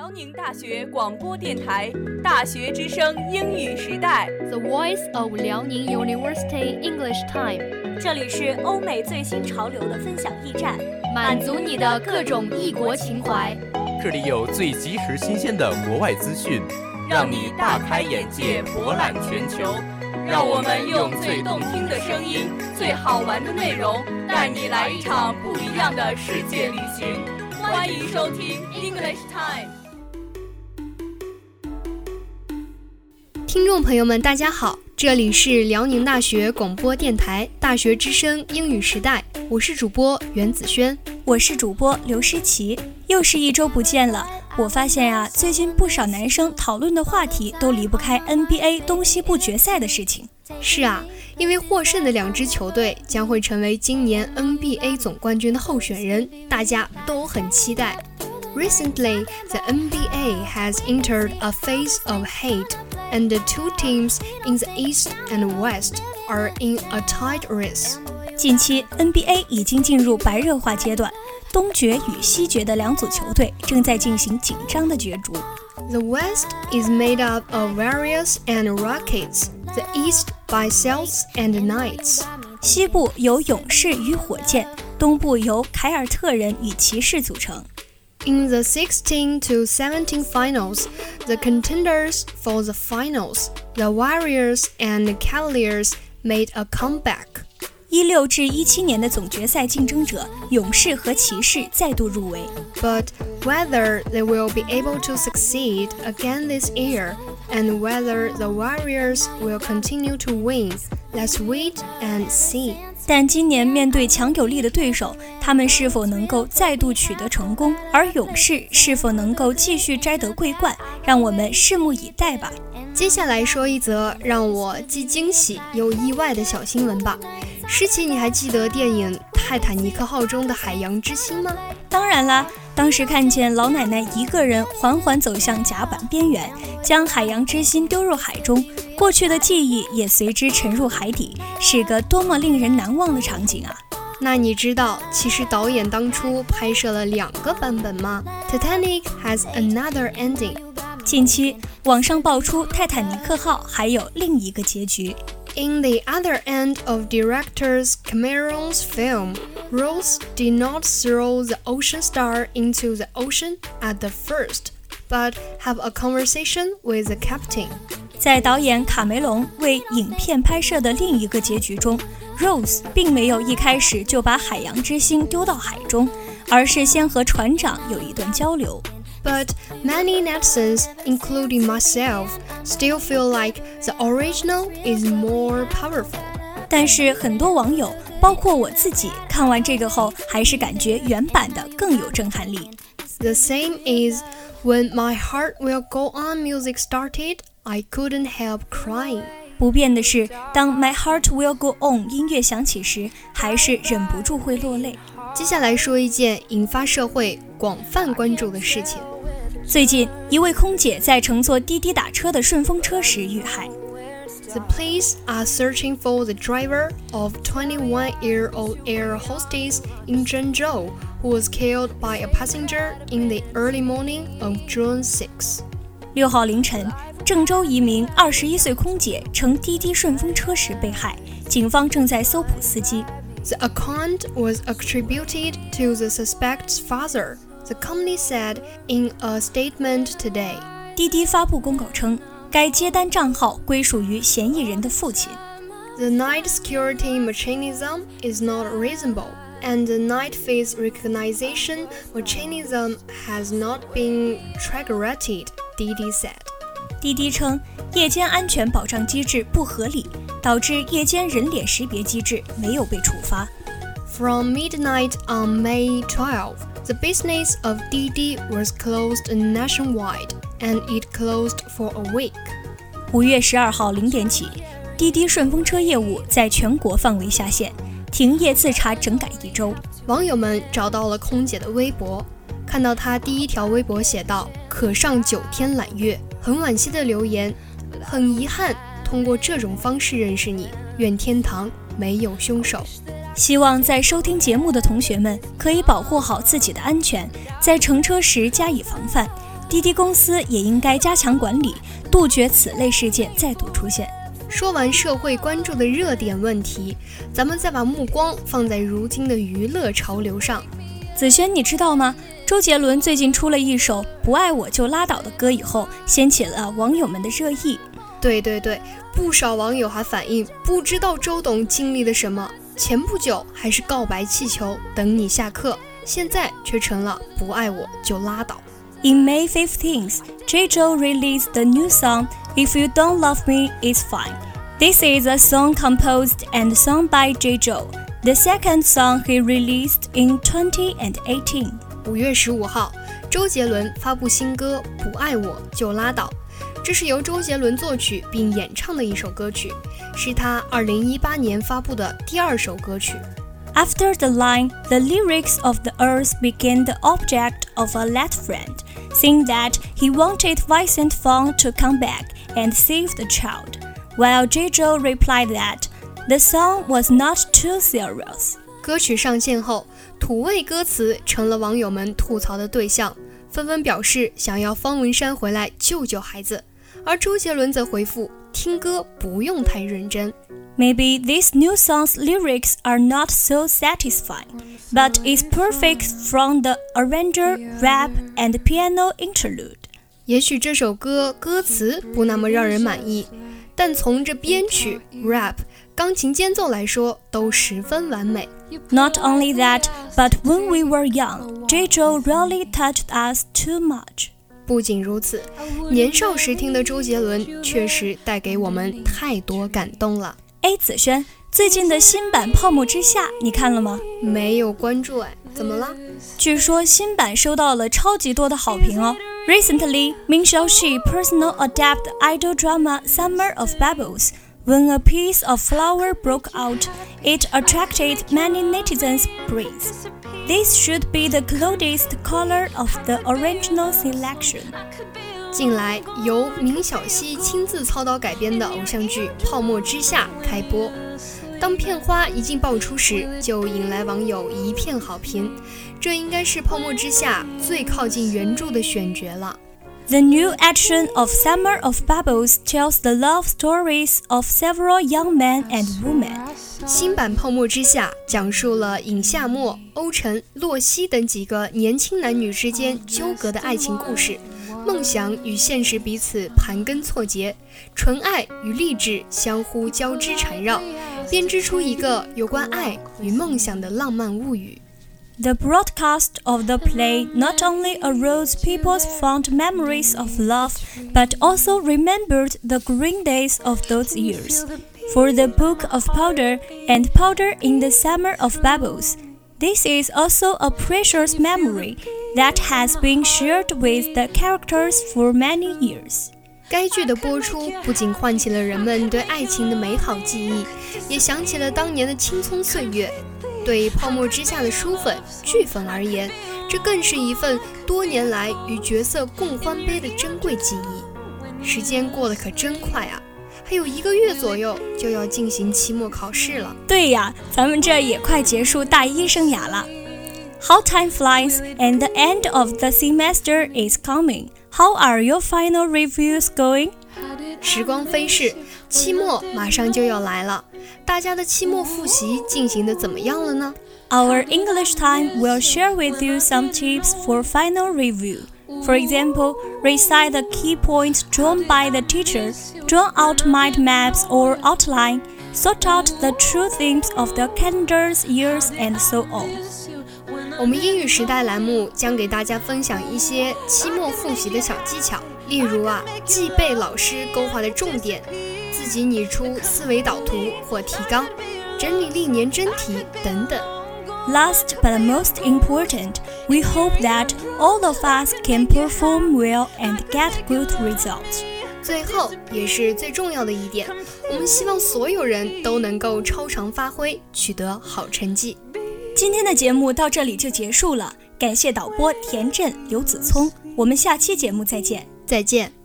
辽宁大学广播电台《大学之声英语时代》The Voice of Liaoning University English Time，这里是欧美最新潮流的分享驿站，满足你的各种异国情怀。这里有最及时新鲜的国外资讯，让你大开眼界，博览全球。让我们用最动听的声音、最好玩的内容，带你来一场不一样的世界旅行。欢迎收听 English Time。听众朋友们，大家好，这里是辽宁大学广播电台《大学之声英语时代》，我是主播袁子轩，我是主播刘诗琪，又是一周不见了。我发现呀、啊，最近不少男生讨论的话题都离不开 NBA 东西部决赛的事情。是啊，因为获胜的两支球队将会成为今年 NBA 总冠军的候选人，大家都很期待。Recently, the NBA has entered a phase of hate, and the two teams in the East and West are in a tight race. 近期 NBA 已经进入白热化阶段，东决与西决的两组球队正在进行紧张的角逐。 The West is made up of Warriors and Rockets, the East by Celtics and Knights. 西部由勇士与火箭，东部由凯尔特人与骑士组成。 In the 16 to 17 finals, the contenders for the finals, the Warriors and Cavaliers made a comeback. 一六至一七年的总决赛竞争者勇士和骑士再度入围。 But whether they will be able to succeed again this year and whether the Warriors will continue to win, let's wait and see. 但今年面对强有力的对手， 他们是否能够再度取得成功？而勇士是否能够继续摘得桂冠？让我们拭目以待吧。接下来说一则让我既惊喜又意外的小新闻吧。诗琪，你还记得电影《泰坦尼克号》中的海洋之心吗？当然啦，当时看见老奶奶一个人缓缓走向甲板边缘，将海洋之心丢入海中，过去的记忆也随之沉入海底，是个多么令人难忘的场景啊！那你知道，其实导演当初拍摄了两个版本吗？Titanic has another ending。近期网上爆出泰坦尼克号还有另一个结局。 In the other end of director Cameron's film, Rose did not throw the ocean star into the ocean at the first, but have a conversation with the captain. 在导演卡梅隆为影片拍摄的另一个结局中 ，Rose 并没有一开始就把海洋之心丢到海中，而是先和船长有一段交流。 But many netizens, including myself, still feel like the original is more powerful. 但是很多网友，包括我自己，看完这个后，还是感觉原版的更有震撼力。 The same is when My Heart Will Go On music started, I couldn't help crying. 不变的是，当 My Heart Will Go On 音乐响起时，还是忍不住会落泪。接下来说一件引发社会广泛关注的事情。最近，一位空姐在乘坐滴滴打车的顺风车时遇害。The police are searching for the driver of 21-year-old air hostess in Zhengzhou who was killed by a passenger in the early morning of June 6. 六号凌晨，郑州一名二十一岁空姐乘滴滴顺风车时被害，警方正在搜捕司机。 The account was attributed to the suspect's father, the company said in a statement today. 滴滴发布公告称，该接单账号归属于嫌疑人的父亲。 The night security mechanism is not reasonable, and the night face recognition mechanism has not been triggered, Didi said. 滴滴称，夜间安全保障机制不合理，导致夜间人脸识别机制没有被触发。From midnight on May 12, the business of Didi was closed nationwide, and it closed for a week. 五月十二号零点起，滴滴顺风车业务在全国范围下线，停业自查整改一周。网友们找到了空姐的微博，看到她第一条微博写道：“可上九天揽月。”很惋惜的留言，很遗憾通过这种方式认识你，愿天堂没有凶手。希望在收听节目的同学们可以保护好自己的安全，在乘车时加以防范，滴滴公司也应该加强管理，杜绝此类事件再度出现。说完社会关注的热点问题，咱们再把目光放在如今的娱乐潮流上。子轩，你知道吗？周杰伦最近出了一首《不爱我就拉倒》的歌以后，掀起了网友们的热议。对对对，不少网友还反映不知道周董经历了什么，前不久还是告白气球，等你下课，现在却成了不爱我就拉倒。In May 15th, Jay Chou released the new song If You Don't Love Me, It's Fine. This is a song composed and sung by Jay Chou, the second song he released in 2018. 五月十五号，周杰伦发布新歌《不爱我就拉倒》，这是由周杰伦作曲并演唱的一首歌曲，是他二零一八年发布的第二首歌曲。After the line, the lyrics of the earth became the object of a late friend, saying that he wanted Vincent Fang to come back and save the child, while Jay Chou replied that the song was not too serious. 歌曲上线后，土味歌词成了网友们吐槽的对象，纷纷表示想要方文山回来救救孩子。而周杰伦则回复：听歌不用太认真。Maybe this new song's lyrics are not so satisfying, but it's perfect from the arranger, rap, and piano interlude. 也许这首歌歌词不那么让人满意，但从这编曲、rap、钢琴间奏来说，都十分完美。Not only that, but when we were young, J.J. really touched us too much. 不仅如此，年少时听的周杰伦确实带给我们太多感动了。A 子轩，最近的新版《泡沫之夏》你看了吗？没有关注哎，怎么了？据说新版收到了超级多的好评哦。Recently, Ming Xiaoxi personal adapted idol drama Summer of Bubbles. When a piece of flower broke out, it attracted many netizens' praise. This should be the closest color of the original selection. 近来，由明晓溪亲自操刀改编的偶像剧《泡沫之夏》开播。当片花一经爆出时，就引来网友一片好评。这应该是《泡沫之夏》最靠近原着的选角了。 The new action of Summer of Bubbles tells the love stories of several young men and women. 新版《泡沫之夏》讲述了尹夏沫、欧辰、洛熙等几个年轻男女之间纠葛的爱情故事，梦想与现实彼此盘根错节，纯爱与励志相互交织缠绕，编织出一个有关爱与梦想的浪漫物语。The broadcast of the play not only aroused people's fond memories of love, but also remembered the green days of those years. For the Book of Powder and Powder in the Summer of Bubbles, this is also a precious memory that has been shared with the characters for many years. 该剧的播出不仅唤起了人们对爱情的美好记忆，也想起了当年的青葱岁月。 对《泡沫之下》的书粉、剧粉而言，这更是一份多年来与角色共欢杯的珍贵记忆。时间过得可真快啊，还有一个月左右就要进行期末考试了。对呀，咱们这也快结束大一生涯了。How time flies, and the end of the semester is coming. How are your final reviews going? 时光飞逝，期末马上就要来了。大家的期末复习进行的怎么样了呢？Our English time will share with you some tips for final review. For example, recite the key points drawn by the teacher, draw out mind maps or outline, sort out the true themes of the calendar's years, and so on. 我们英语时代栏目将给大家分享一些期末复习的小技巧， 例如啊，记背老师勾画的重点。自己拟出思维导图或提纲，整理历年真题等等。Last but most important, we hope that all of us can perform well and get good results. 最后也是最重要的一点，我们希望所有人都能够超常发挥，取得好成绩。今天的节目到这里就结束了，感谢导播田震、刘子聪，我们下期节目再见，再见。